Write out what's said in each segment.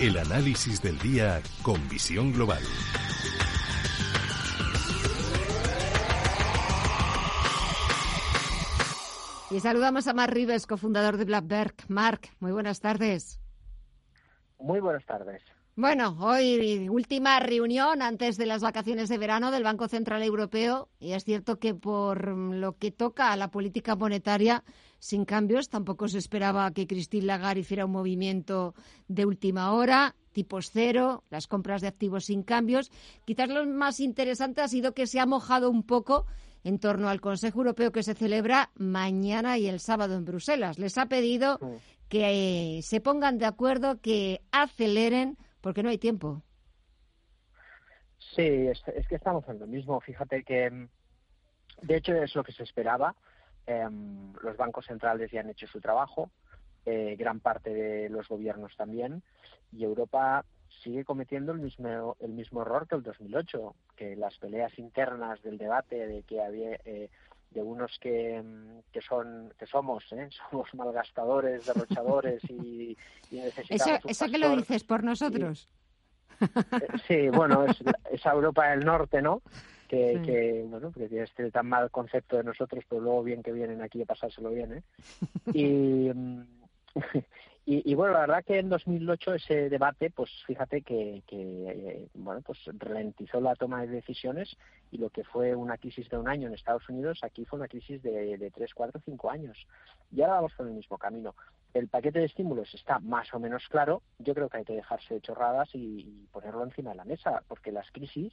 El análisis del día con visión global. Y saludamos a Mark Rives, cofundador de Blackberg. Mark, muy buenas tardes. Muy buenas tardes. Bueno, hoy última reunión antes de las vacaciones de verano del Banco Central Europeo y es cierto que por lo que toca a la política monetaria sin cambios, tampoco se esperaba que Christine Lagarde hiciera un movimiento de última hora, tipos cero, las compras de activos sin cambios. Quizás lo más interesante ha sido que se ha mojado un poco en torno al Consejo Europeo que se celebra mañana y el sábado en Bruselas. Les ha pedido que eh, se pongan de acuerdo, que aceleren, porque no hay tiempo. Sí, es, que estamos en lo mismo. Fíjate que, mm, de hecho, es lo que se esperaba. Em, los bancos centrales ya han hecho su trabajo, eh, gran parte de los gobiernos también, y Europa sigue cometiendo el mismo, el mismo error que el 2008, que las peleas internas del debate de que había eh, de unos que, que son que somos ¿eh? somos malgastadores, derrochadores y, necesitamos eso, que lo dices por nosotros. Eh, sí, bueno, es, esa Europa del Norte, ¿no? Que, que, bueno, que tiene este tan mal concepto de nosotros, pero luego bien que vienen aquí a pasárselo bien, ¿eh? Y, mm, y, bueno, la verdad que en 2008 ese debate, pues fíjate que, eh, bueno, pues ralentizó la toma de decisiones y lo que fue una crisis de un año en Estados Unidos, aquí fue una crisis de, de 3, 4, 5 años. Y ahora vamos por el mismo camino. El paquete de estímulos está más o menos claro. Yo creo que hay que dejarse de chorradas y, ponerlo encima de la mesa, porque las crisis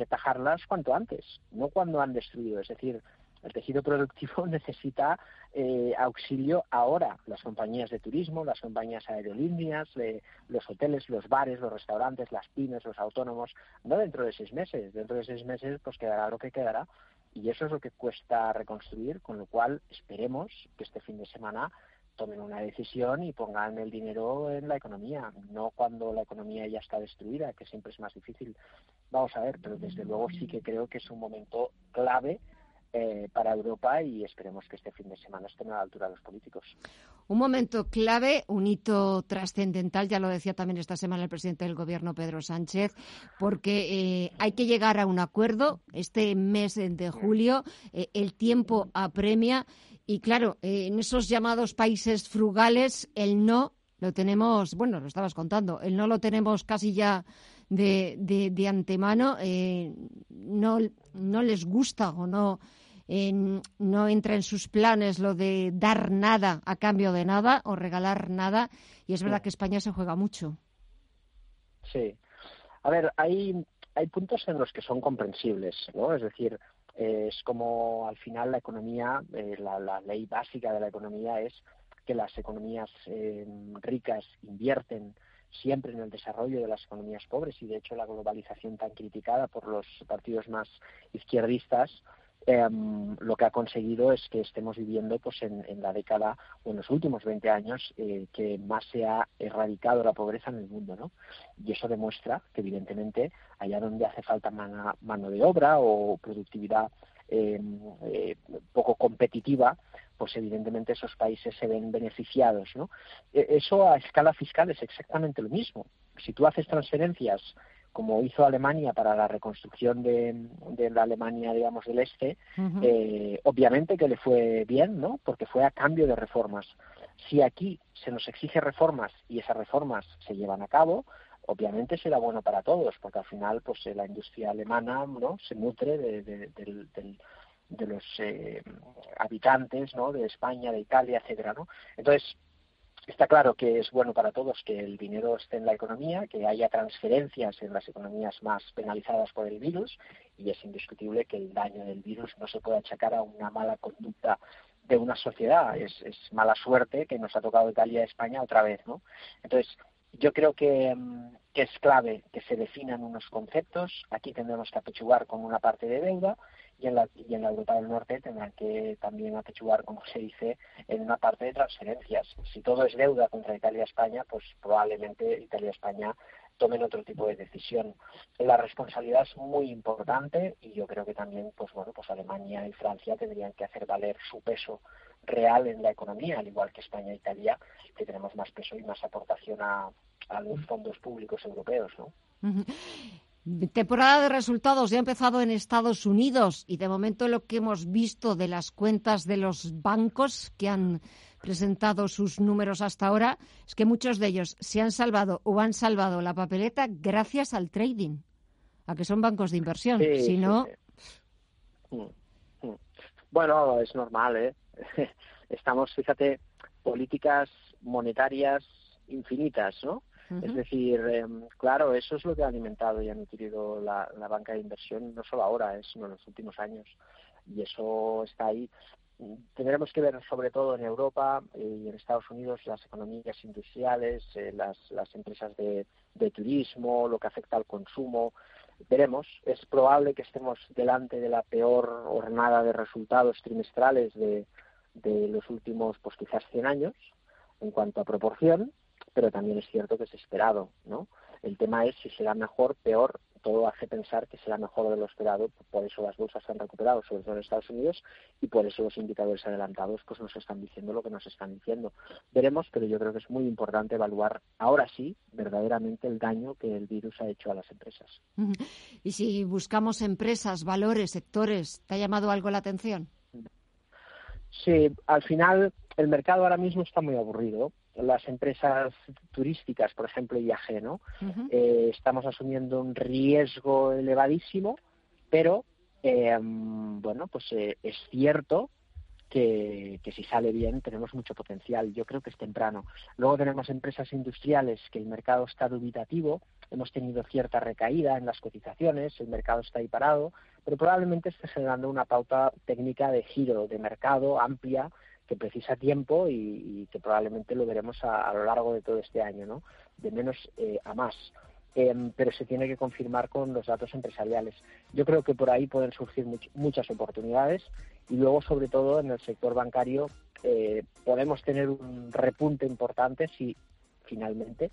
que atajarlas cuanto antes, no cuando han destruido. Es decir, el tejido productivo necesita eh, auxilio ahora. Las compañías de turismo, las compañías aerolíneas, los hoteles, los bares, los restaurantes, las pymes, los autónomos, no dentro de seis meses. Dentro de seis meses pues quedará lo que quedará y eso es lo que cuesta reconstruir, con lo cual esperemos que este fin de semana tomen una decisión y pongan el dinero en la economía, no cuando la economía ya está destruida, que siempre es más difícil. Vamos a ver, pero desde luego sí que creo que es un momento clave eh, para Europa y esperemos que este fin de semana estén a la altura de los políticos. Un momento clave, un hito trascendental, ya lo decía también esta semana el presidente del Gobierno, Pedro Sánchez, porque eh, hay que llegar a un acuerdo este mes de julio, eh, el tiempo apremia y claro, en esos llamados países frugales, el no lo tenemos, bueno, lo estabas contando, el no lo tenemos casi ya de, de, de antemano, no, no les gusta o no no entra en sus planes lo de dar nada a cambio de nada o regalar nada. Y es verdad que España se juega mucho. Sí. A ver, hay, hay puntos en los que son comprensibles, ¿no? Es decir, es como al final la economía, eh, la, ley básica de la economía es que las economías eh, ricas invierten siempre en el desarrollo de las economías pobres y de hecho la globalización tan criticada por los partidos más izquierdistas Em, lo que ha conseguido es que estemos viviendo pues en, la década o en los últimos 20 años eh, que más se ha erradicado la pobreza en el mundo, ¿no? Y eso demuestra que evidentemente allá donde hace falta mano, de obra o productividad em, eh, poco competitiva, pues evidentemente esos países se ven beneficiados, ¿no? E, eso a escala fiscal es exactamente lo mismo. Si tú haces transferencias como hizo Alemania para la reconstrucción de, la Alemania, digamos, del Este, eh, obviamente que le fue bien, ¿no? Porque fue a cambio de reformas. Si aquí se nos exige reformas y esas reformas se llevan a cabo, obviamente será bueno para todos, porque al final, pues la industria alemana, ¿no? Se nutre de, los eh, habitantes, ¿no? De España, de Italia, etcétera, ¿no? Entonces, Está claro que es bueno para todos que el dinero esté en la economía, que haya transferencias en las economías más penalizadas por el virus y es indiscutible que el daño del virus no se puede achacar a una mala conducta de una sociedad. Es, mala suerte que nos ha tocado Italia y España otra vez, ¿no? Entonces, yo creo que, mm, que, es clave que se definan unos conceptos. Aquí tendremos que apechugar con una parte de deuda y en la, y en la Europa del Norte tendrán que también apechugar, como se dice, en una parte de transferencias. Si todo es deuda contra Italia y España, pues probablemente Italia y España tomen otro tipo de decisión. La responsabilidad es muy importante y yo creo que también, pues bueno, pues Alemania y Francia tendrían que hacer valer su peso real en la economía, al igual que España e Italia, que tenemos más peso y más aportación a, a los fondos públicos europeos, ¿no? Temporada de resultados ya ha empezado en Estados Unidos y de momento lo que hemos visto de las cuentas de los bancos que han presentado sus números hasta ahora es que muchos de ellos se han salvado o han salvado la papeleta gracias al trading, a que son bancos de inversión. si no. Mm, mm. Bueno, es normal, ¿eh? Estamos, fíjate, políticas monetarias infinitas, ¿no? Es decir, em, claro, eso es lo que ha alimentado y ha nutrido la, banca de inversión, no solo ahora, sino en los últimos años. Y eso está ahí. Tendremos que ver sobre todo en Europa y en Estados Unidos las economías industriales, eh, las, las empresas de, de turismo, lo que afecta al consumo. Veremos, es probable que estemos delante de la peor jornada de resultados trimestrales de, de los últimos, pues quizás 100 años en cuanto a proporción, pero también es cierto que es esperado, ¿no? El tema es si será mejor, peor, todo hace pensar que será mejor de lo esperado, por eso las bolsas se han recuperado, sobre todo en Estados Unidos, y por eso los indicadores adelantados pues nos están diciendo lo que nos están diciendo. Veremos, pero yo creo que es muy importante evaluar ahora sí verdaderamente el daño que el virus ha hecho a las empresas. Y si buscamos empresas, valores, sectores, ¿te ha llamado algo la atención? Sí, al final el mercado ahora mismo está muy aburrido las empresas turísticas, por ejemplo IAG, ¿no? Eh, estamos asumiendo un riesgo elevadísimo, pero eh, bueno, pues eh, es cierto que, que, si sale bien tenemos mucho potencial. Yo creo que es temprano. Luego tenemos empresas industriales que el mercado está dubitativo, hemos tenido cierta recaída en las cotizaciones, el mercado está ahí parado, pero probablemente esté generando una pauta técnica de giro de mercado amplia que precisa tiempo y, que probablemente lo veremos a, lo largo de todo este año, ¿no? De menos eh, a más. Em, pero se tiene que confirmar con los datos empresariales. Yo creo que por ahí pueden surgir muchas oportunidades y luego, sobre todo, en el sector bancario eh, podemos tener un repunte importante si finalmente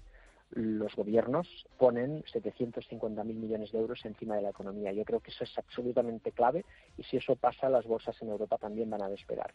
los gobiernos ponen 750.000 millones de euros encima de la economía. Yo creo que eso es absolutamente clave y si eso pasa, las bolsas en Europa también van a despegar.